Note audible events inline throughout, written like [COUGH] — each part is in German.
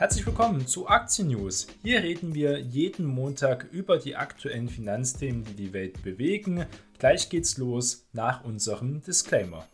Herzlich willkommen zu Aktien News. Hier reden wir jeden Montag über die aktuellen Finanzthemen, die die Welt bewegen. Gleich geht's los nach unserem Disclaimer.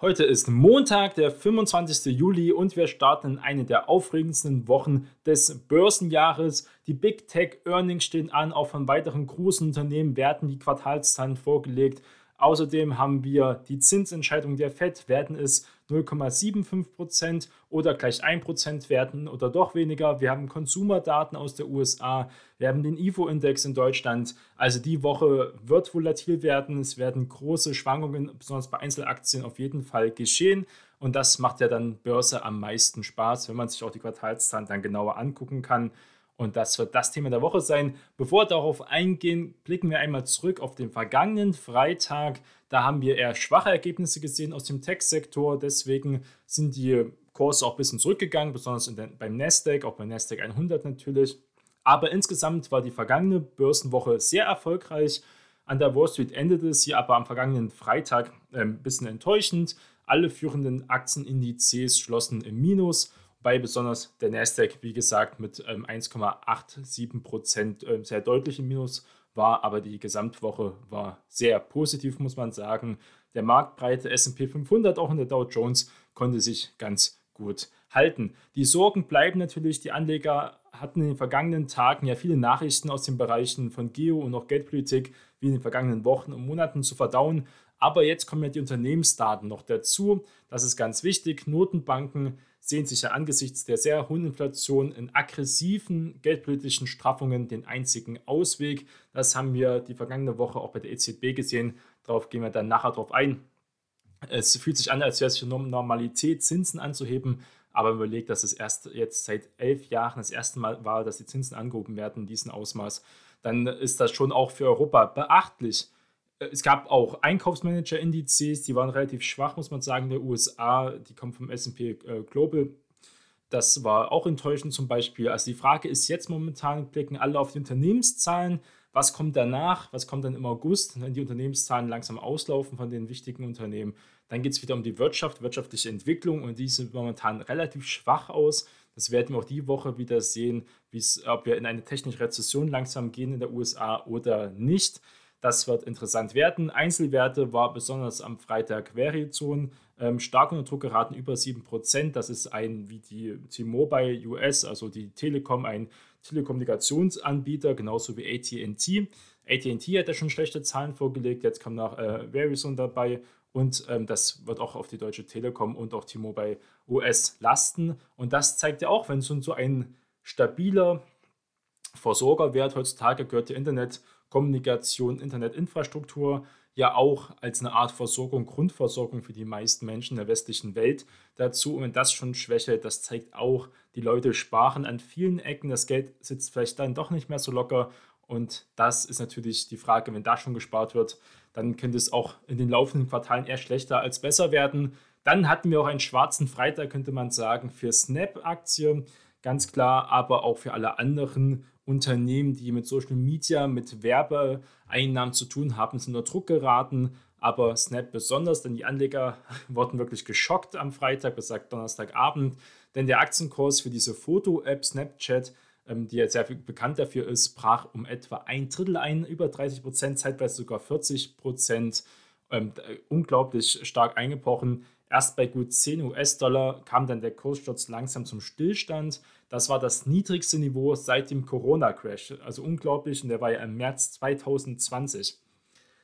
Heute ist Montag, der 25. Juli und wir starten in eine der aufregendsten Wochen des Börsenjahres. Die Big Tech Earnings stehen an, auch von weiteren großen Unternehmen werden die Quartalszahlen vorgelegt. Außerdem haben wir die Zinsentscheidung der FED, werden es 0,75% oder gleich 1% werden oder doch weniger. Wir haben Konsumerdaten aus der USA, wir haben den IFO-Index in Deutschland. Also die Woche wird volatil werden, es werden große Schwankungen, besonders bei Einzelaktien, auf jeden Fall geschehen. Und das macht ja dann Börse am meisten Spaß, wenn man sich auch die Quartalszahlen dann genauer angucken kann. Und das wird das Thema der Woche sein. Bevor wir darauf eingehen, blicken wir einmal zurück auf den vergangenen Freitag. Da haben wir eher schwache Ergebnisse gesehen aus dem Tech-Sektor. Deswegen sind die Kurse auch ein bisschen zurückgegangen, besonders den, beim Nasdaq, auch beim Nasdaq 100 natürlich. Aber insgesamt war die vergangene Börsenwoche sehr erfolgreich. An der Wall Street endete es hier aber am vergangenen Freitag ein bisschen enttäuschend. Alle führenden Aktienindizes schlossen im Minus bei besonders der Nasdaq, wie gesagt, mit ähm, 1,87 Prozent ähm, sehr deutlich im Minus war, aber die Gesamtwoche war sehr positiv, muss man sagen. Der marktbreite SP 500, auch in der Dow Jones, konnte sich ganz gut halten. Die Sorgen bleiben natürlich, die Anleger hatten in den vergangenen Tagen ja viele Nachrichten aus den Bereichen von Geo und auch Geldpolitik wie in den vergangenen Wochen und Monaten zu verdauen. Aber jetzt kommen ja die Unternehmensdaten noch dazu. Das ist ganz wichtig. Notenbanken sehen sich ja angesichts der sehr hohen Inflation in aggressiven geldpolitischen Straffungen den einzigen Ausweg. Das haben wir die vergangene Woche auch bei der EZB gesehen. Darauf gehen wir dann nachher drauf ein. Es fühlt sich an, als wäre es für Normalität, Zinsen anzuheben. Aber man überlegt, dass es erst jetzt seit elf Jahren das erste Mal war, dass die Zinsen angehoben werden in diesem Ausmaß, dann ist das schon auch für Europa beachtlich. Es gab auch Einkaufsmanager-Indizes, die waren relativ schwach, muss man sagen, in der USA. Die kommen vom SP äh, Global. Das war auch enttäuschend zum Beispiel. Also die Frage ist jetzt momentan, blicken alle auf die Unternehmenszahlen. Was kommt danach? Was kommt dann im August, wenn die Unternehmenszahlen langsam auslaufen von den wichtigen Unternehmen? Dann geht es wieder um die Wirtschaft, wirtschaftliche Entwicklung und die sieht momentan relativ schwach aus. Das werden wir auch die Woche wieder sehen, ob wir in eine technische Rezession langsam gehen in der USA oder nicht. Das wird interessant werden. Einzelwerte war besonders am Freitag Verizon ähm, stark unter Druck geraten, über 7%. Das ist ein wie die T-Mobile US, also die Telekom, ein Telekommunikationsanbieter, genauso wie ATT. ATT hat ja schon schlechte Zahlen vorgelegt, jetzt kommt noch äh, Verizon dabei und ähm, das wird auch auf die Deutsche Telekom und auch T-Mobile US lasten. Und das zeigt ja auch, wenn so ein stabiler Versorgerwert heutzutage gehört der Internet Kommunikation, Internetinfrastruktur ja auch als eine Art Versorgung, Grundversorgung für die meisten Menschen der westlichen Welt dazu. Und wenn das schon schwächelt, das zeigt auch, die Leute sparen an vielen Ecken, das Geld sitzt vielleicht dann doch nicht mehr so locker. Und das ist natürlich die Frage, wenn da schon gespart wird, dann könnte es auch in den laufenden Quartalen eher schlechter als besser werden. Dann hatten wir auch einen schwarzen Freitag, könnte man sagen, für Snap-Aktien, ganz klar, aber auch für alle anderen Unternehmen, die mit Social Media, mit Werbeeinnahmen zu tun haben, sind unter Druck geraten. Aber Snap besonders, denn die Anleger [LAUGHS] wurden wirklich geschockt am Freitag, besagt Donnerstagabend, denn der Aktienkurs für diese Foto-App Snapchat, die jetzt sehr bekannt dafür ist, brach um etwa ein Drittel ein, über 30 Prozent, zeitweise sogar 40 Prozent. Ähm, unglaublich stark eingebrochen. Erst bei gut 10 US-Dollar kam dann der Kurssturz langsam zum Stillstand. Das war das niedrigste Niveau seit dem Corona-Crash. Also unglaublich und der war ja im März 2020.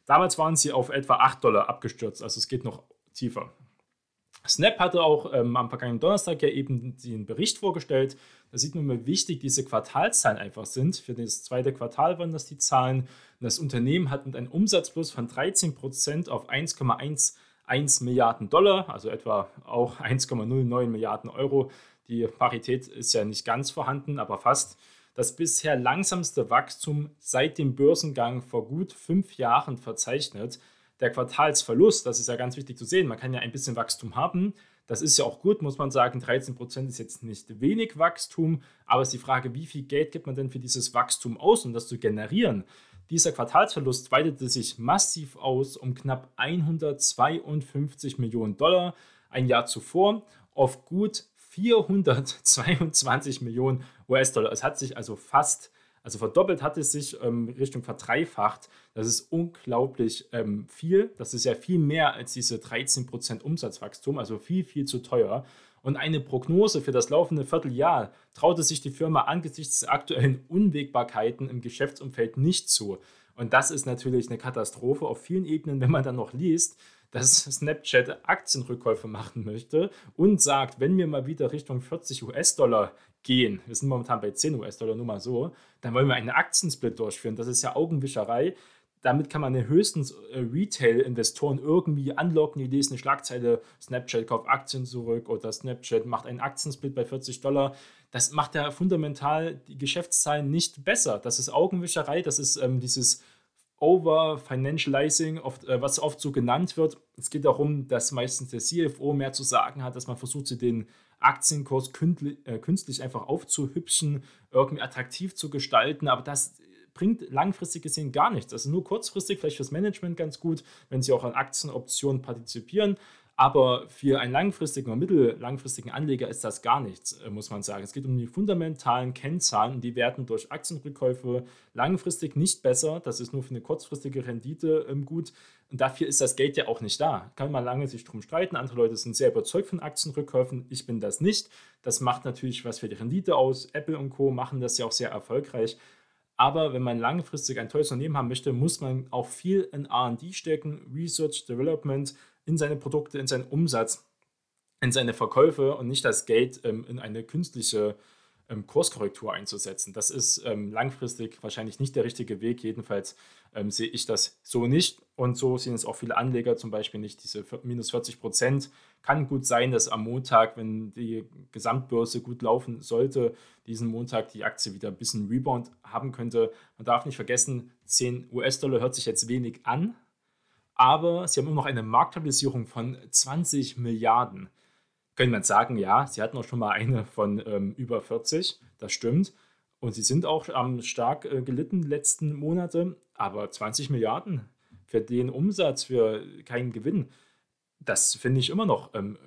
Damals waren sie auf etwa 8 Dollar abgestürzt, also es geht noch tiefer. Snap hatte auch ähm, am vergangenen Donnerstag ja eben den Bericht vorgestellt. Da sieht man, wie wichtig diese Quartalszahlen einfach sind. Für das zweite Quartal waren das die Zahlen. Das Unternehmen hat mit einem Umsatzplus von 13% auf 1,1 1 Milliarden Dollar, also etwa auch 1,09 Milliarden Euro. Die Parität ist ja nicht ganz vorhanden, aber fast. Das bisher langsamste Wachstum seit dem Börsengang vor gut fünf Jahren verzeichnet. Der Quartalsverlust, das ist ja ganz wichtig zu sehen, man kann ja ein bisschen Wachstum haben. Das ist ja auch gut, muss man sagen. 13% ist jetzt nicht wenig Wachstum, aber es ist die Frage, wie viel Geld gibt man denn für dieses Wachstum aus, um das zu generieren? Dieser Quartalsverlust weitete sich massiv aus um knapp 152 Millionen Dollar. ein Jahr zuvor auf gut 422 Millionen US-Dollar. Es hat sich also fast, also verdoppelt hat es sich ähm, Richtung verdreifacht. Das ist unglaublich ähm, viel. Das ist ja viel mehr als diese 13% Umsatzwachstum, also viel, viel zu teuer. Und eine Prognose für das laufende Vierteljahr traute sich die Firma angesichts der aktuellen Unwägbarkeiten im Geschäftsumfeld nicht zu. Und das ist natürlich eine Katastrophe auf vielen Ebenen, wenn man dann noch liest, dass Snapchat Aktienrückkäufe machen möchte und sagt, wenn wir mal wieder Richtung 40 US-Dollar gehen, wir sind momentan bei 10 US-Dollar, nur mal so, dann wollen wir einen Aktiensplit durchführen. Das ist ja Augenwischerei. Damit kann man höchstens äh, Retail-Investoren irgendwie anlocken. Die lesen eine Schlagzeile, Snapchat kauft Aktien zurück oder Snapchat macht einen Aktiensplit bei 40 Dollar. Das macht ja fundamental die Geschäftszahlen nicht besser. Das ist Augenwischerei, das ist ähm, dieses Over-Financializing, äh, was oft so genannt wird. Es geht darum, dass meistens der CFO mehr zu sagen hat, dass man versucht, den Aktienkurs äh, künstlich einfach aufzuhübschen, irgendwie attraktiv zu gestalten, aber das bringt langfristig gesehen gar nichts. Also nur kurzfristig, vielleicht fürs Management ganz gut, wenn sie auch an Aktienoptionen partizipieren. Aber für einen langfristigen oder mittellangfristigen Anleger ist das gar nichts, äh, muss man sagen. Es geht um die fundamentalen Kennzahlen die werden durch Aktienrückkäufe langfristig nicht besser. Das ist nur für eine kurzfristige Rendite ähm, gut. Und dafür ist das Geld ja auch nicht da. Kann man lange sich drum streiten. Andere Leute sind sehr überzeugt von Aktienrückkäufen. Ich bin das nicht. Das macht natürlich was für die Rendite aus. Apple und Co. machen das ja auch sehr erfolgreich. Aber wenn man langfristig ein tolles Unternehmen haben möchte, muss man auch viel in RD stecken, Research, Development, in seine Produkte, in seinen Umsatz, in seine Verkäufe und nicht das Geld ähm, in eine künstliche ähm, Kurskorrektur einzusetzen. Das ist ähm, langfristig wahrscheinlich nicht der richtige Weg. Jedenfalls ähm, sehe ich das so nicht. Und so sehen es auch viele Anleger zum Beispiel nicht. Diese minus 40 Prozent kann gut sein, dass am Montag, wenn die Gesamtbörse gut laufen sollte, diesen Montag die Aktie wieder ein bisschen Rebound haben könnte. Man darf nicht vergessen, 10 US-Dollar hört sich jetzt wenig an, aber sie haben immer noch eine Marktkapitalisierung von 20 Milliarden. Könnte man sagen, ja, sie hatten auch schon mal eine von ähm, über 40, das stimmt. Und sie sind auch ähm, stark äh, gelitten letzten Monate, aber 20 Milliarden für den Umsatz, für keinen Gewinn, das finde ich immer noch ähm,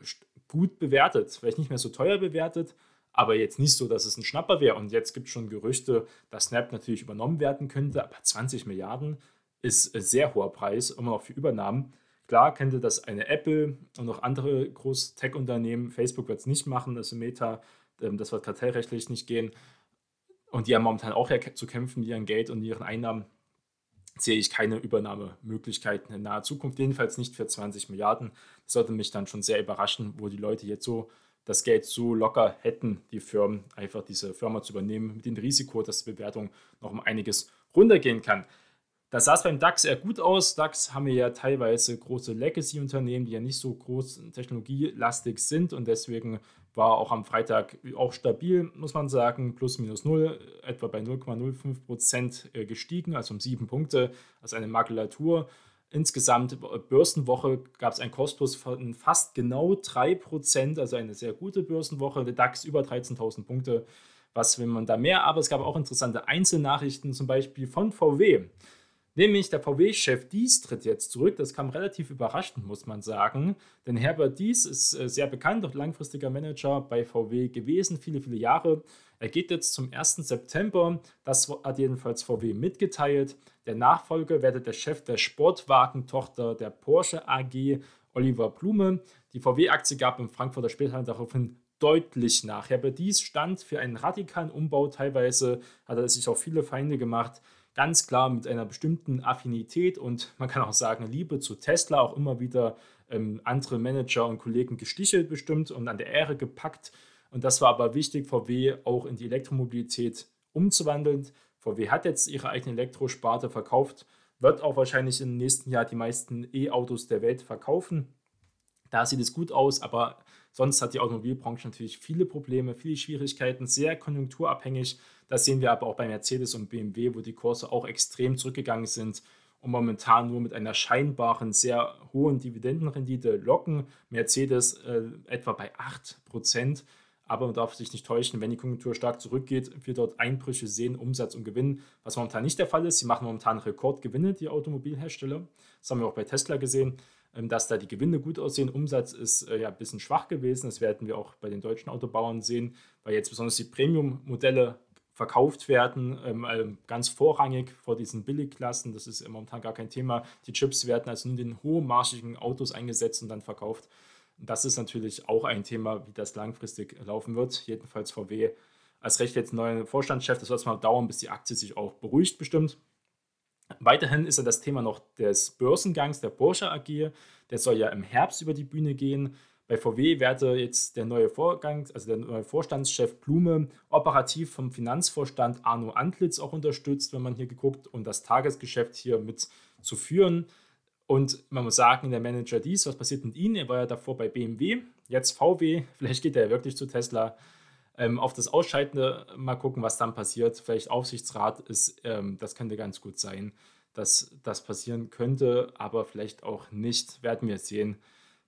gut bewertet. Vielleicht nicht mehr so teuer bewertet, aber jetzt nicht so, dass es ein Schnapper wäre. Und jetzt gibt es schon Gerüchte, dass Snap natürlich übernommen werden könnte, aber 20 Milliarden, ist ein sehr hoher Preis, immer noch für Übernahmen. Klar könnte das eine Apple und noch andere Groß-Tech-Unternehmen, Facebook wird es nicht machen, also Meta, ähm, das wird kartellrechtlich nicht gehen. Und die haben momentan auch zu kämpfen mit ihrem Geld und ihren Einnahmen. Sehe ich keine Übernahmemöglichkeiten in naher Zukunft, jedenfalls nicht für 20 Milliarden. Das sollte mich dann schon sehr überraschen, wo die Leute jetzt so das Geld so locker hätten, die Firmen einfach diese Firma zu übernehmen, mit dem Risiko, dass die Bewertung noch um einiges runtergehen kann. Das sah es beim DAX eher gut aus. DAX haben wir ja teilweise große Legacy-Unternehmen, die ja nicht so groß technologielastig sind und deswegen war auch am Freitag auch stabil, muss man sagen, plus minus null, etwa bei 0,05 Prozent äh, gestiegen, also um sieben Punkte, also eine Makulatur. Insgesamt äh, Börsenwoche gab es einen Kursplus von fast genau 3%, also eine sehr gute Börsenwoche. Der DAX über 13.000 Punkte. Was will man da mehr? Aber es gab auch interessante Einzelnachrichten, zum Beispiel von VW. Nämlich der VW-Chef Dies tritt jetzt zurück. Das kam relativ überraschend, muss man sagen. Denn Herbert Dies ist äh, sehr bekannt, auch langfristiger Manager bei VW gewesen, viele, viele Jahre. Er geht jetzt zum 1. September. Das hat jedenfalls VW mitgeteilt. Der Nachfolger werde der Chef der Sportwagentochter der Porsche AG, Oliver Blume. Die VW-Aktie gab im Frankfurter Spieltag daraufhin deutlich nach. Herbert Dies stand für einen radikalen Umbau. Teilweise hat er sich auch viele Feinde gemacht ganz klar mit einer bestimmten Affinität und man kann auch sagen Liebe zu Tesla auch immer wieder ähm, andere Manager und Kollegen gestichelt bestimmt und an der Ehre gepackt. Und das war aber wichtig, VW auch in die Elektromobilität umzuwandeln. VW hat jetzt ihre eigene Elektrosparte verkauft, wird auch wahrscheinlich im nächsten Jahr die meisten E-Autos der Welt verkaufen. Da sieht es gut aus, aber sonst hat die Automobilbranche natürlich viele Probleme, viele Schwierigkeiten, sehr konjunkturabhängig. Das sehen wir aber auch bei Mercedes und BMW, wo die Kurse auch extrem zurückgegangen sind und momentan nur mit einer scheinbaren sehr hohen Dividendenrendite locken. Mercedes äh, etwa bei 8%. Aber man darf sich nicht täuschen, wenn die Konjunktur stark zurückgeht, wir dort Einbrüche sehen, Umsatz und Gewinn, was momentan nicht der Fall ist. Sie machen momentan Rekordgewinne, die Automobilhersteller. Das haben wir auch bei Tesla gesehen, dass da die Gewinne gut aussehen. Umsatz ist äh, ja ein bisschen schwach gewesen. Das werden wir auch bei den deutschen Autobauern sehen, weil jetzt besonders die Premium-Modelle verkauft werden, ähm, ähm, ganz vorrangig vor diesen Billigklassen. Das ist momentan gar kein Thema. Die Chips werden also nur in den hochmarschigen Autos eingesetzt und dann verkauft. Das ist natürlich auch ein Thema, wie das langfristig laufen wird. Jedenfalls VW als recht jetzt neuer Vorstandschef. Das wird mal dauern, bis die Aktie sich auch beruhigt, bestimmt. Weiterhin ist ja das Thema noch des Börsengangs der Porsche AG. Der soll ja im Herbst über die Bühne gehen. Bei VW werde jetzt der neue Vorgang, also der neue Vorstandschef Blume, operativ vom Finanzvorstand Arno Antlitz auch unterstützt, wenn man hier geguckt, und das Tagesgeschäft hier mit zu führen. Und man muss sagen, der Manager dies, was passiert mit ihm? Er war ja davor bei BMW, jetzt VW, vielleicht geht er ja wirklich zu Tesla. Ähm, auf das Ausscheidende mal gucken, was dann passiert. Vielleicht Aufsichtsrat ist, ähm, das könnte ganz gut sein, dass das passieren könnte, aber vielleicht auch nicht, werden wir sehen.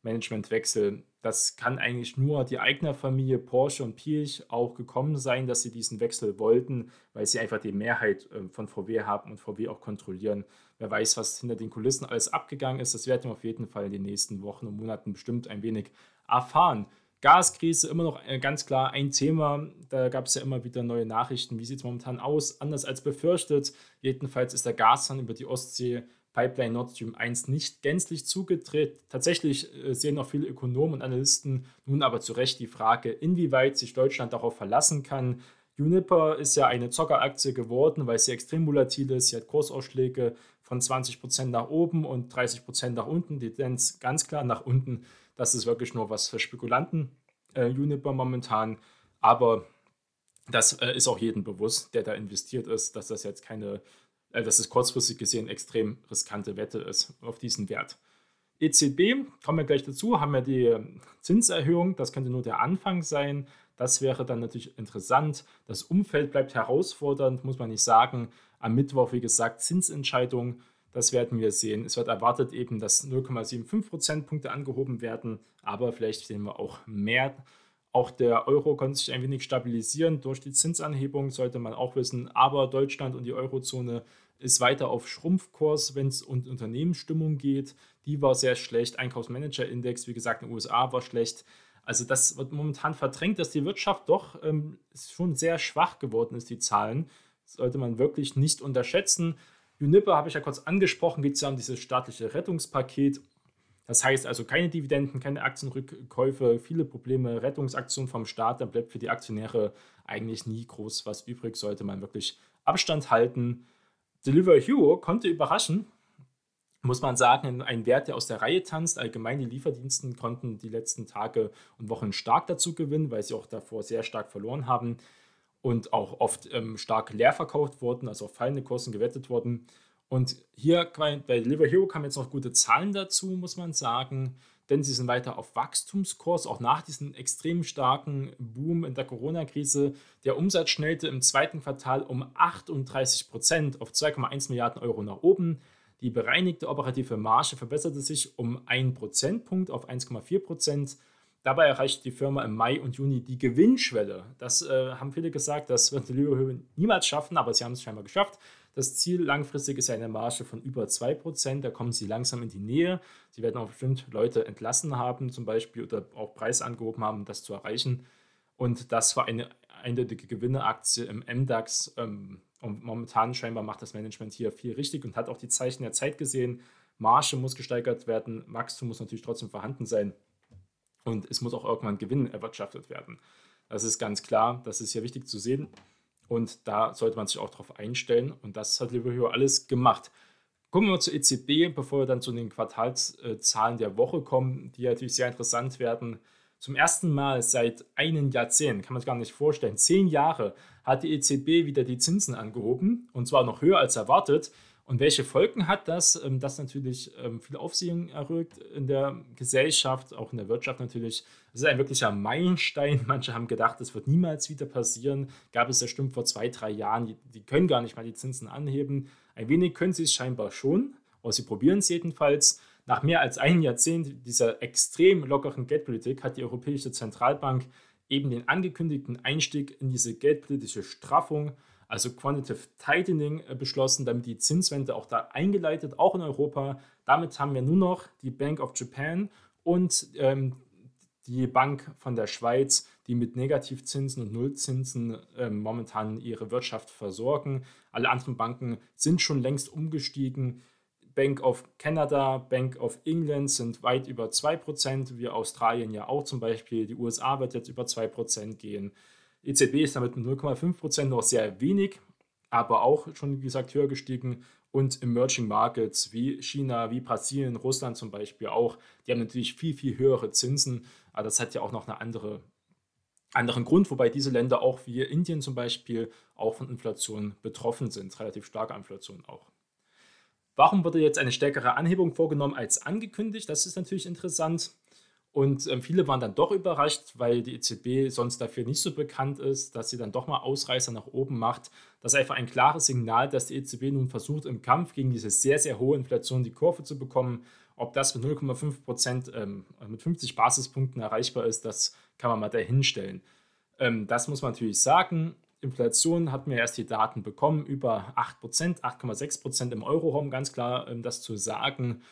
Managementwechsel, das kann eigentlich nur die eigene Familie Porsche und Piech auch gekommen sein, dass sie diesen Wechsel wollten, weil sie einfach die Mehrheit ähm, von VW haben und VW auch kontrollieren. Wer weiß, was hinter den Kulissen alles abgegangen ist, das werden wir auf jeden Fall in den nächsten Wochen und Monaten bestimmt ein wenig erfahren. Gaskrise immer noch äh, ganz klar ein Thema. Da gab es ja immer wieder neue Nachrichten. Wie sieht es momentan aus? Anders als befürchtet. Jedenfalls ist der Gashahn über die Ostsee Pipeline Nord Stream 1 nicht gänzlich zugedreht. Tatsächlich äh, sehen auch viele Ökonomen und Analysten nun aber zu Recht die Frage, inwieweit sich Deutschland darauf verlassen kann, Juniper ist ja eine Zockeraktie geworden, weil sie extrem volatil ist. Sie hat Kursausschläge von 20% nach oben und 30% nach unten. Die Tendenz ganz klar nach unten. Das ist wirklich nur was für Spekulanten, äh, Juniper momentan. Aber das äh, ist auch jedem bewusst, der da investiert ist, dass das jetzt keine, äh, dass es kurzfristig gesehen extrem riskante Wette ist auf diesen Wert. EZB, kommen wir gleich dazu, haben wir die Zinserhöhung. Das könnte nur der Anfang sein. Das wäre dann natürlich interessant. Das Umfeld bleibt herausfordernd, muss man nicht sagen. Am Mittwoch, wie gesagt, Zinsentscheidung. Das werden wir sehen. Es wird erwartet eben, dass 0,75 Prozentpunkte angehoben werden, aber vielleicht sehen wir auch mehr. Auch der Euro konnte sich ein wenig stabilisieren durch die Zinsanhebung, sollte man auch wissen. Aber Deutschland und die Eurozone ist weiter auf Schrumpfkurs, wenn es um Unternehmensstimmung geht. Die war sehr schlecht. Einkaufsmanager-Index, wie gesagt, in den USA war schlecht. Also das wird momentan verdrängt, dass die Wirtschaft doch ähm, schon sehr schwach geworden ist, die Zahlen. Das sollte man wirklich nicht unterschätzen. Uniper habe ich ja kurz angesprochen, geht es ja um dieses staatliche Rettungspaket. Das heißt also keine Dividenden, keine Aktienrückkäufe, viele Probleme, Rettungsaktionen vom Staat. Da bleibt für die Aktionäre eigentlich nie groß was übrig, sollte man wirklich Abstand halten. Deliver Hero konnte überraschen, muss man sagen, ein Wert, der aus der Reihe tanzt. Allgemein die Lieferdiensten konnten die letzten Tage und Wochen stark dazu gewinnen, weil sie auch davor sehr stark verloren haben und auch oft ähm, stark leer verkauft wurden, also auf fallende Kursen gewettet wurden. Und hier bei Deliver Hero kamen jetzt noch gute Zahlen dazu, muss man sagen, denn sie sind weiter auf Wachstumskurs, auch nach diesem extrem starken Boom in der Corona-Krise. Der Umsatz schnellte im zweiten Quartal um 38 Prozent auf 2,1 Milliarden Euro nach oben. Die bereinigte operative Marge verbesserte sich um 1 Prozentpunkt auf 1,4 Prozent. Dabei erreichte die Firma im Mai und Juni die Gewinnschwelle. Das äh, haben viele gesagt, das wird Deliveroo niemals schaffen, aber sie haben es scheinbar geschafft. Das Ziel langfristig ist eine Marge von über 2%. Da kommen sie langsam in die Nähe. Sie werden auch bestimmt Leute entlassen haben, zum Beispiel, oder auch Preis angehoben haben, um das zu erreichen. Und das war eine eindeutige Gewinneraktie im MDAX. Ähm, und momentan scheinbar macht das Management hier viel richtig und hat auch die Zeichen der Zeit gesehen. Marge muss gesteigert werden, Wachstum muss natürlich trotzdem vorhanden sein und es muss auch irgendwann Gewinn erwirtschaftet werden. Das ist ganz klar, das ist hier wichtig zu sehen und da sollte man sich auch darauf einstellen und das hat Liberio alles gemacht. Kommen wir zur EZB, bevor wir dann zu den Quartalszahlen der Woche kommen, die natürlich sehr interessant werden. Zum ersten Mal seit einem Jahrzehnt, kann man sich gar nicht vorstellen, zehn Jahre hat die EZB wieder die Zinsen angehoben und zwar noch höher als erwartet. Und welche Folgen hat das? Ähm, das natürlich ähm, viel Aufsehen erregt in der Gesellschaft, auch in der Wirtschaft natürlich. Es ist ein wirklicher Meilenstein. [LAUGHS] Manche haben gedacht, das wird niemals wieder passieren. Gab es ja stimmt vor zwei, drei Jahren, die, die können gar nicht mal die Zinsen anheben. Ein wenig können sie es scheinbar schon, aber sie probieren es jedenfalls. Nach mehr als einem Jahrzehnt dieser extrem lockeren Geldpolitik hat die Europäische Zentralbank eben den angekündigten Einstieg in diese geldpolitische Straffung, also Quantitative Tightening, äh, beschlossen, damit die Zinswende auch da eingeleitet, auch in Europa. Damit haben wir nur noch die Bank of Japan und ähm, die Bank von der Schweiz, die mit Negativzinsen und Nullzinsen äh, momentan ihre Wirtschaft versorgen. Alle anderen Banken sind schon längst umgestiegen. Bank of Canada, Bank of England sind weit über 2%, wie Australien ja auch zum Beispiel. Die USA wird jetzt über 2% gehen. EZB ist damit mit 0,5% noch sehr wenig, aber auch schon, wie gesagt, höher gestiegen. Und Emerging Markets wie China, wie Brasilien, Russland zum Beispiel auch, die haben natürlich viel, viel höhere Zinsen. Aber das hat ja auch noch einen andere, anderen Grund, wobei diese Länder auch wie Indien zum Beispiel auch von Inflation betroffen sind, relativ starke Inflation auch. Warum wurde jetzt eine stärkere Anhebung vorgenommen als angekündigt? Das ist natürlich interessant. Und ähm, viele waren dann doch überrascht, weil die EZB sonst dafür nicht so bekannt ist, dass sie dann doch mal Ausreißer nach oben macht. Das ist einfach ein klares Signal, dass die EZB nun versucht, im Kampf gegen diese sehr, sehr hohe Inflation die Kurve zu bekommen. Ob das mit 0,5 Prozent, ähm, mit 50 Basispunkten erreichbar ist, das kann man mal dahinstellen. Ähm, das muss man natürlich sagen. Inflation hatten wir erst die Daten bekommen, über 8%, 8,6% im Euroraum, ganz klar ähm, das zu sagen.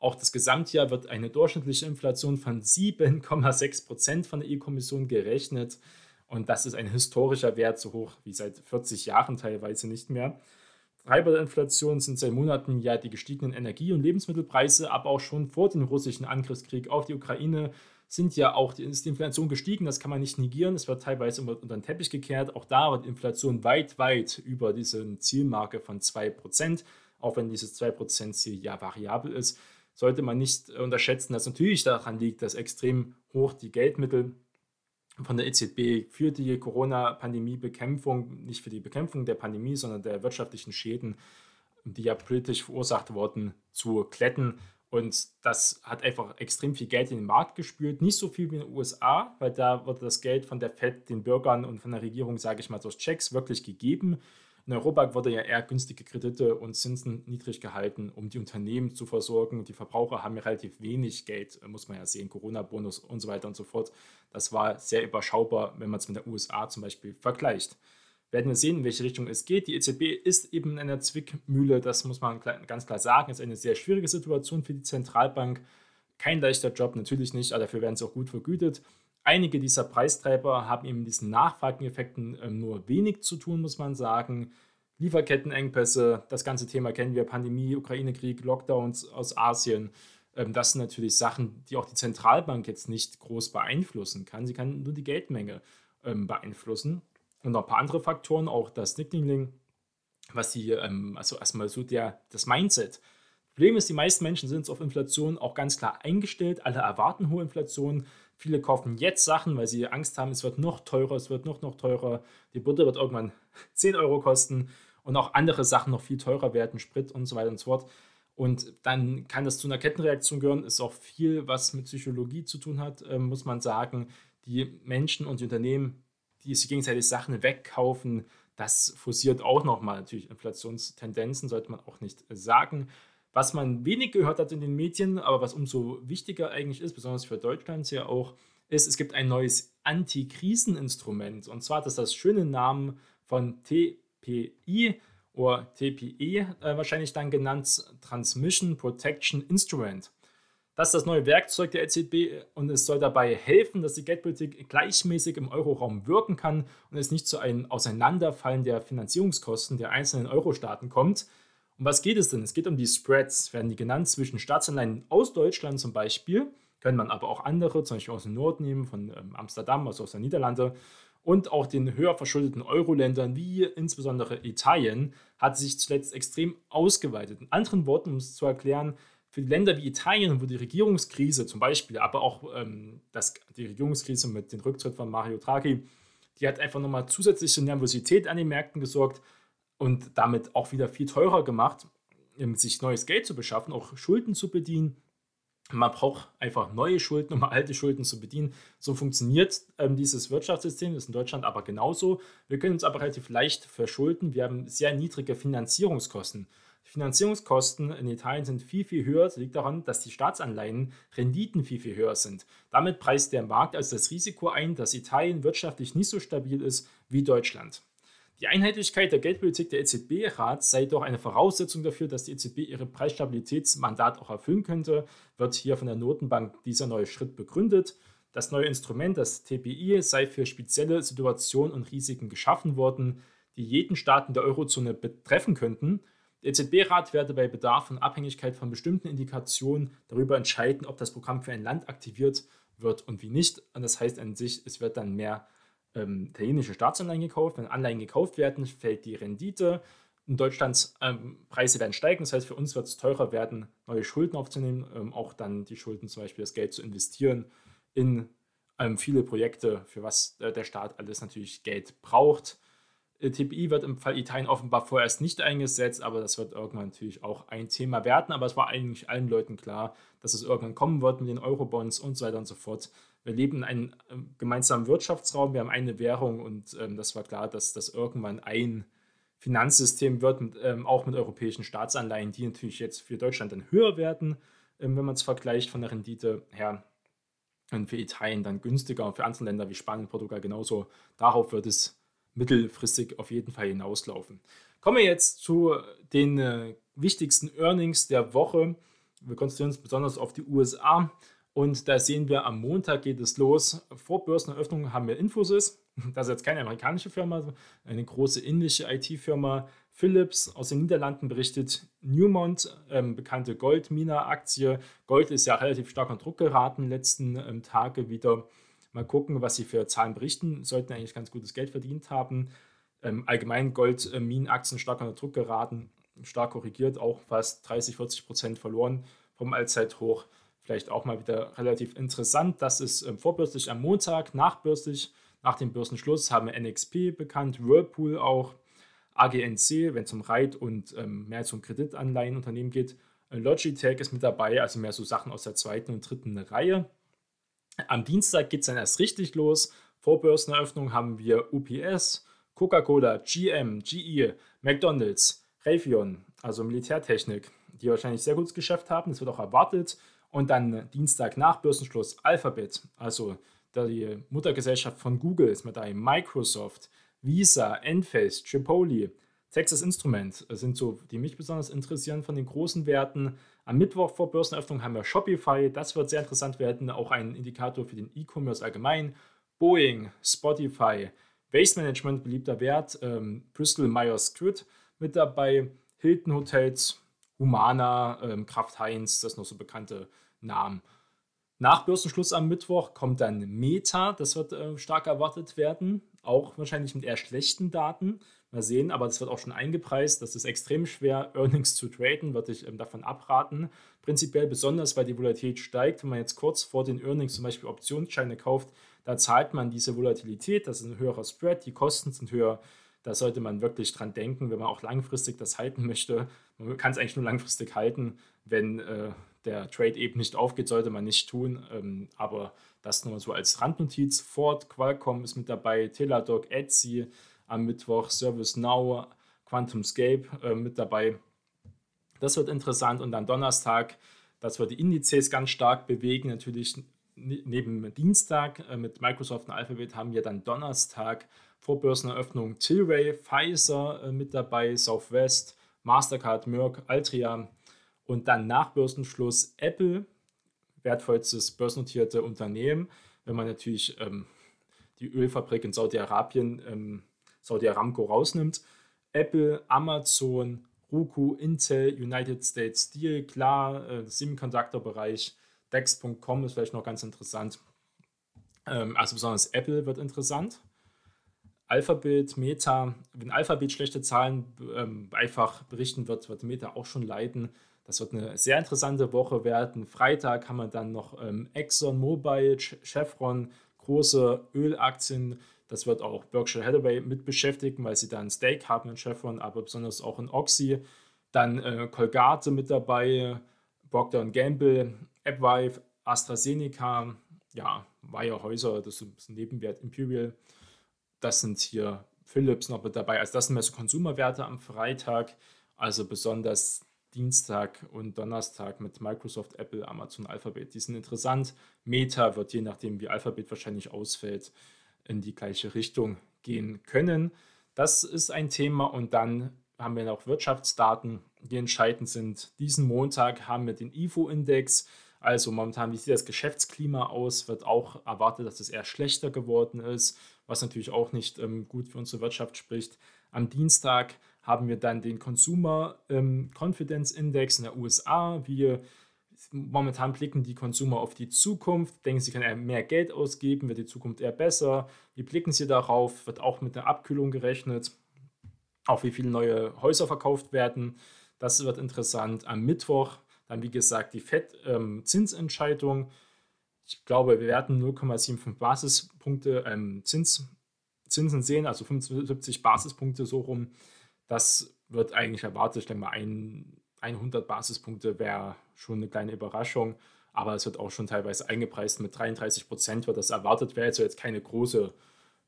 Auch das Gesamtjahr wird eine durchschnittliche Inflation von 7,6% von der EU-Kommission gerechnet. Und das ist ein historischer Wert, so hoch wie seit 40 Jahren teilweise nicht mehr. Treiber der Inflation sind seit Monaten ja die gestiegenen Energie- und Lebensmittelpreise, aber auch schon vor dem russischen Angriffskrieg auf die Ukraine sind ja auch die, ist die Inflation gestiegen, das kann man nicht negieren, es wird teilweise unter den Teppich gekehrt. Auch da wird die Inflation weit, weit über diese Zielmarke von 2%, auch wenn dieses 2%-Ziel ja variabel ist, sollte man nicht unterschätzen, dass natürlich daran liegt, dass extrem hoch die Geldmittel von der EZB für die Corona-Pandemie-Bekämpfung, nicht für die Bekämpfung der Pandemie, sondern der wirtschaftlichen Schäden, die ja politisch verursacht wurden, zu kletten und das hat einfach extrem viel Geld in den Markt gespült. Nicht so viel wie in den USA, weil da wurde das Geld von der Fed den Bürgern und von der Regierung, sage ich mal, durch Checks wirklich gegeben. In Europa wurde ja eher günstige Kredite und Zinsen niedrig gehalten, um die Unternehmen zu versorgen. Die Verbraucher haben ja relativ wenig Geld, muss man ja sehen, Corona-Bonus und so weiter und so fort. Das war sehr überschaubar, wenn man es mit der USA zum Beispiel vergleicht werden wir sehen, in welche Richtung es geht. Die EZB ist eben in einer Zwickmühle, das muss man ganz klar sagen. Es ist eine sehr schwierige Situation für die Zentralbank. Kein leichter Job, natürlich nicht, aber dafür werden sie auch gut vergütet. Einige dieser Preistreiber haben eben mit diesen Nachfrageneffekten ähm, nur wenig zu tun, muss man sagen. Lieferkettenengpässe, das ganze Thema kennen wir, Pandemie, Ukraine-Krieg, Lockdowns aus Asien. Ähm, das sind natürlich Sachen, die auch die Zentralbank jetzt nicht groß beeinflussen kann. Sie kann nur die Geldmenge ähm, beeinflussen und noch ein paar andere Faktoren, auch das Nickling, was die, also erstmal so der, das Mindset. Problem ist, die meisten Menschen sind auf Inflation auch ganz klar eingestellt. Alle erwarten hohe Inflation. Viele kaufen jetzt Sachen, weil sie Angst haben, es wird noch teurer, es wird noch, noch teurer. Die Butter wird irgendwann [LAUGHS] 10 Euro kosten und auch andere Sachen noch viel teurer werden, Sprit und so weiter und so fort. Und dann kann das zu einer Kettenreaktion gehören, ist auch viel, was mit Psychologie zu tun hat, äh, muss man sagen. Die Menschen und die Unternehmen die sich gegenseitig Sachen wegkaufen, das forciert auch nochmal natürlich Inflationstendenzen, sollte man auch nicht sagen. Was man wenig gehört hat in den Medien, aber was umso wichtiger eigentlich ist, besonders für Deutschland ja auch, ist, es gibt ein neues Antikriseninstrument. Und zwar das ist das schöne Namen von TPI oder TPE äh, wahrscheinlich dann genannt, Transmission Protection Instrument. Das ist das neue Werkzeug der EZB und es soll dabei helfen, dass die Geldpolitik gleichmäßig im Euroraum wirken kann und es nicht zu einem Auseinanderfallen der Finanzierungskosten der einzelnen Euro-Staaten kommt. Um was geht es denn? Es geht um die Spreads, werden die genannt, zwischen Staatsanleihen aus Deutschland zum Beispiel, können man aber auch andere, zum Beispiel aus dem Nord nehmen, von ähm, Amsterdam, also aus den Niederlanden, und auch den höher verschuldeten Euro-Ländern wie insbesondere Italien hat sich zuletzt extrem ausgeweitet. In anderen Worten, um es zu erklären, für Länder wie Italien, wo die Regierungskrise zum Beispiel, aber auch ähm, das, die Regierungskrise mit dem Rücktritt von Mario Draghi, die hat einfach nochmal zusätzliche Nervosität an den Märkten gesorgt und damit auch wieder viel teurer gemacht, sich neues Geld zu beschaffen, auch Schulden zu bedienen. Man braucht einfach neue Schulden, um [LAUGHS] alte Schulden zu bedienen. So funktioniert ähm, dieses Wirtschaftssystem, das ist in Deutschland aber genauso. Wir können uns aber relativ leicht verschulden. Wir haben sehr niedrige Finanzierungskosten. Die Finanzierungskosten in Italien sind viel, viel höher. Das liegt daran, dass die Staatsanleihen Renditen viel, viel höher sind. Damit preist der Markt also das Risiko ein, dass Italien wirtschaftlich nicht so stabil ist wie Deutschland. Die Einheitlichkeit der Geldpolitik der EZB-Rat sei doch eine Voraussetzung dafür, dass die EZB ihre Preisstabilitätsmandat auch erfüllen könnte, wird hier von der Notenbank dieser neue Schritt begründet. Das neue Instrument, das TPI, sei für spezielle Situationen und Risiken geschaffen worden, die jeden Staat in der Eurozone betreffen könnten. Der EZB-Rat werde bei Bedarf und Abhängigkeit von bestimmten Indikationen darüber entscheiden, ob das Programm für ein Land aktiviert wird und wie nicht. Und das heißt an sich, es wird dann mehr ähm, italienische Staatsanleihen gekauft. Wenn Anleihen gekauft werden, fällt die Rendite. In Deutschlands ähm, Preise werden steigen. Das heißt, für uns wird es teurer werden, neue Schulden aufzunehmen, ähm, auch dann die Schulden zum Beispiel das Geld zu investieren in ähm, viele Projekte, für was äh, der Staat alles natürlich Geld braucht. Äh, TPI wird im Fall Italien offenbar vorerst nicht eingesetzt, aber das wird irgendwann natürlich auch ein Thema werden. Aber es war eigentlich allen Leuten klar, dass es irgendwann kommen wird mit den Eurobonds und so weiter und so fort. Wir leben in einem ähm, gemeinsamen Wirtschaftsraum, wir haben eine Währung und ähm, das war klar, dass das irgendwann ein Finanzsystem wird, mit, ähm, auch mit europäischen Staatsanleihen, die natürlich jetzt für Deutschland dann höher werden, ähm, wenn man es vergleicht von der Rendite her. Und für Italien dann günstiger und für andere Länder wie Spanien, Portugal genauso. Darauf wird es mittelfristig auf jeden Fall hinauslaufen. Kommen wir jetzt zu den äh, wichtigsten Earnings der Woche. Wir konzentrieren uns besonders auf die USA. Und da sehen wir, am Montag geht es los. Vor Börseneröffnung haben wir Infosys. [LAUGHS] Das ist jetzt keine amerikanische Firma, eine große indische IT-Firma. Philips aus den Niederlanden berichtet Newmont, ähm, bekannte Goldminer-Aktie. Gold ist ja relativ stark unter Druck geraten letzten ähm, Tage wieder. Mal gucken, was sie für Zahlen berichten. Sollten eigentlich ganz gutes Geld verdient haben. Ähm, allgemein Goldminenaktien stark unter Druck geraten, stark korrigiert, auch fast 30, 40 Prozent verloren vom Allzeithoch vielleicht auch mal wieder relativ interessant. Das ist ähm, vorbörslich am Montag, nachbörslich, nach dem Börsenschluss haben wir NXP bekannt, Whirlpool auch, AGNC, wenn es um Reit- und ähm, mehr zum Kreditanleihenunternehmen geht. Äh, Logitech ist mit dabei, also mehr so Sachen aus der zweiten und dritten Reihe. Am Dienstag geht es dann erst richtig los. Vor Börseneröffnung haben wir UPS, Coca-Cola, GM, GE, McDonalds, Raytheon, also Militärtechnik, die wahrscheinlich sehr gutes Geschäft haben. Das wird auch erwartet. Und dann Dienstag nach Börsenschluss Alphabet, also die Muttergesellschaft von Google ist mit dabei, Microsoft, Visa, Enphase, Chipotle, Texas Instrument sind so, die mich besonders interessieren von den großen Werten. Am Mittwoch vor Börseneröffnung haben wir Shopify, das wird sehr interessant werden, auch ein Indikator für den E-Commerce allgemein. Boeing, Spotify, Waste Management, beliebter Wert, ähm, Bristol Myers Squibb mit dabei, Hilton Hotels, Humana, ähm, Kraft Heinz, das sind noch so bekannte Namen. Nach Börsenschluss am Mittwoch kommt dann Meta, das wird äh, stark erwartet werden, auch wahrscheinlich mit eher schlechten Daten. Mal sehen, aber das wird auch schon eingepreist. Das ist extrem schwer, Earnings zu traden, würde ich ähm, davon abraten. Prinzipiell besonders, weil die Volatilität steigt. Wenn man jetzt kurz vor den Earnings zum Beispiel Optionsscheine kauft, da zahlt man diese Volatilität, das ist ein höherer Spread, die Kosten sind höher. Da sollte man wirklich dran denken, wenn man auch langfristig das halten möchte. Man kann es eigentlich nur langfristig halten, wenn äh, der Trade eben nicht aufgeht, sollte man nicht tun. Ähm, aber das nur so als Randnotiz. Ford, Qualcomm ist mit dabei, Teladoc, Etsy am Mittwoch, ServiceNow, QuantumScape äh, mit dabei. Das wird interessant. Und dann Donnerstag, das wird die Indizes ganz stark bewegen. Natürlich neben Dienstag äh, mit Microsoft und Alphabet haben wir dann Donnerstag vor Börseneröffnung Tilray, Pfizer äh, mit dabei, Southwest, Mastercard, Merck, Altria und dann nach Börsenschluss Apple, wertvollstes börsennotierte Unternehmen. Wenn man natürlich ähm, die Ölfabrik in Saudi-Arabien, ähm, Saudi Aramco rausnimmt. Apple, Amazon, Roku, Intel, United States Steel, klar, äh, Semiconductor-Bereich, Dex.com ist vielleicht noch ganz interessant. Ähm, also besonders Apple wird interessant. Alphabet, Meta, wenn Alphabet schlechte Zahlen ähm, einfach berichten wird, wird Meta auch schon leiden. Das wird eine sehr interessante Woche werden. Freitag haben wir dann noch ähm, Exxon Mobil, Chevron, große Ölaktien. Das wird auch Berkshire Hathaway mit beschäftigen, weil sie da ein Stake haben in Chevron, aber besonders auch in Oxy. Dann äh, Colgate mit dabei, Procter Gamble, AppWife, AstraZeneca, ja, Weyer Häuser, das ist ein Nebenwert Imperial das sind hier Philips noch mit dabei. Also das sind mehr so Konsumerwerte am Freitag. Also besonders Dienstag und Donnerstag mit Microsoft, Apple, Amazon, Alphabet. Die sind interessant. Meta wird je nachdem, wie Alphabet wahrscheinlich ausfällt, in die gleiche Richtung gehen können. Das ist ein Thema und dann haben wir noch Wirtschaftsdaten, die entscheidend sind. Diesen Montag haben wir den IFO-Index. Also momentan, wie sieht das Geschäftsklima aus? Wird auch erwartet, dass es eher schlechter geworden ist, was natürlich auch nicht ähm, gut für unsere Wirtschaft spricht. Am Dienstag haben wir dann den Consumer ähm, Confidence Index in der USA. Wir momentan blicken die Konsumer auf die Zukunft, denken, sie können mehr Geld ausgeben, wird die Zukunft eher besser. Wie blicken sie darauf? Wird auch mit der Abkühlung gerechnet, auch wie viele neue Häuser verkauft werden. Das wird interessant. Am Mittwoch dann, wie gesagt, die FED-Zinsentscheidung. Ähm, ich glaube, wir werden 0,75 Basispunkte ähm, Zins, Zinsen sehen, also 75 Basispunkte so rum. Das wird eigentlich erwartet. Ich denke mal, ein, 100 Basispunkte wäre schon eine kleine Überraschung, aber es wird auch schon teilweise eingepreist. Mit 33 Prozent wird das erwartet, wäre also jetzt keine große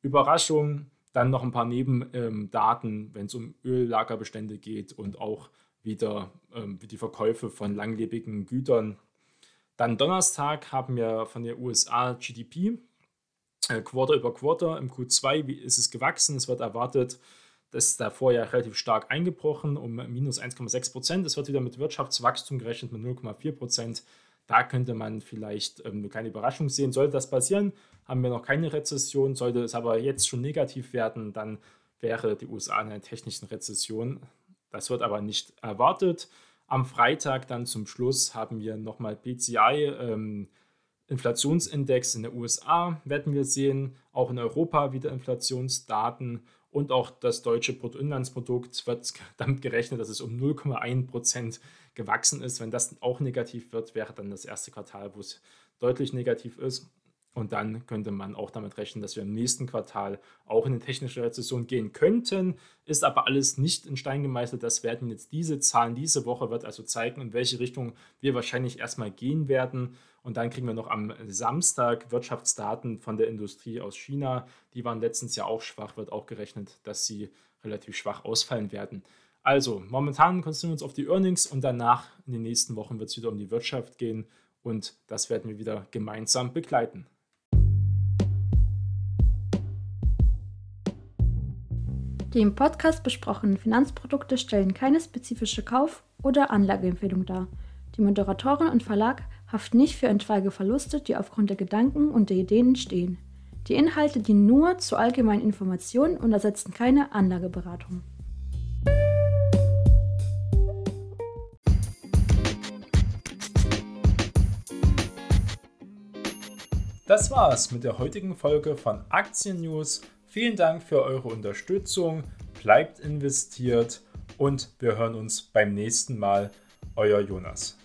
Überraschung. Dann noch ein paar Nebendaten, ähm, wenn es um Öllagerbestände geht und auch wieder ähm, die Verkäufe von langlebigen Gütern. Dann Donnerstag haben wir von der USA GDP, äh, Quarter über Quarter. Im Q2 wie ist es gewachsen. Es wird erwartet, das ist davor ja relativ stark eingebrochen, um minus 1,6 Prozent. Es wird wieder mit Wirtschaftswachstum gerechnet mit 0,4 Prozent. Da könnte man vielleicht ähm, eine kleine Überraschung sehen. Sollte das passieren, haben wir noch keine Rezession. Sollte es aber jetzt schon negativ werden, dann wäre die USA in einer technischen Rezession. Das wird aber nicht erwartet. Am Freitag dann zum Schluss haben wir nochmal PCI. Ähm, Inflationsindex in den USA werden wir sehen, auch in Europa wieder Inflationsdaten und auch das deutsche Bruttoinlandsprodukt wird damit gerechnet, dass es um 0,1 Prozent gewachsen ist. Wenn das auch negativ wird, wäre dann das erste Quartal, wo es deutlich negativ ist. Und dann könnte man auch damit rechnen, dass wir im nächsten Quartal auch in eine technische Rezession gehen könnten. Ist aber alles nicht in Stein gemeißelt. Das werden jetzt diese Zahlen diese Woche wird also zeigen, in welche Richtung wir wahrscheinlich erstmal gehen werden. Und dann kriegen wir noch am Samstag Wirtschaftsdaten von der Industrie aus China. Die waren letztens ja auch schwach, wird auch gerechnet, dass sie relativ schwach ausfallen werden. Also, momentan konzentrieren wir uns auf die Earnings und danach in den nächsten Wochen wird es wieder um die Wirtschaft gehen und das werden wir wieder gemeinsam begleiten. Die im Podcast besprochenen Finanzprodukte stellen keine spezifische Kauf- oder Anlageempfehlung dar. Die Moderatorin und Verlag haften nicht für etwaige Verluste, die aufgrund der Gedanken und der Ideen entstehen. Die Inhalte dienen nur zur allgemeinen Information und ersetzen keine Anlageberatung. Das war's mit der heutigen Folge von Aktien News. Vielen Dank für eure Unterstützung. Bleibt investiert und wir hören uns beim nächsten Mal. Euer Jonas.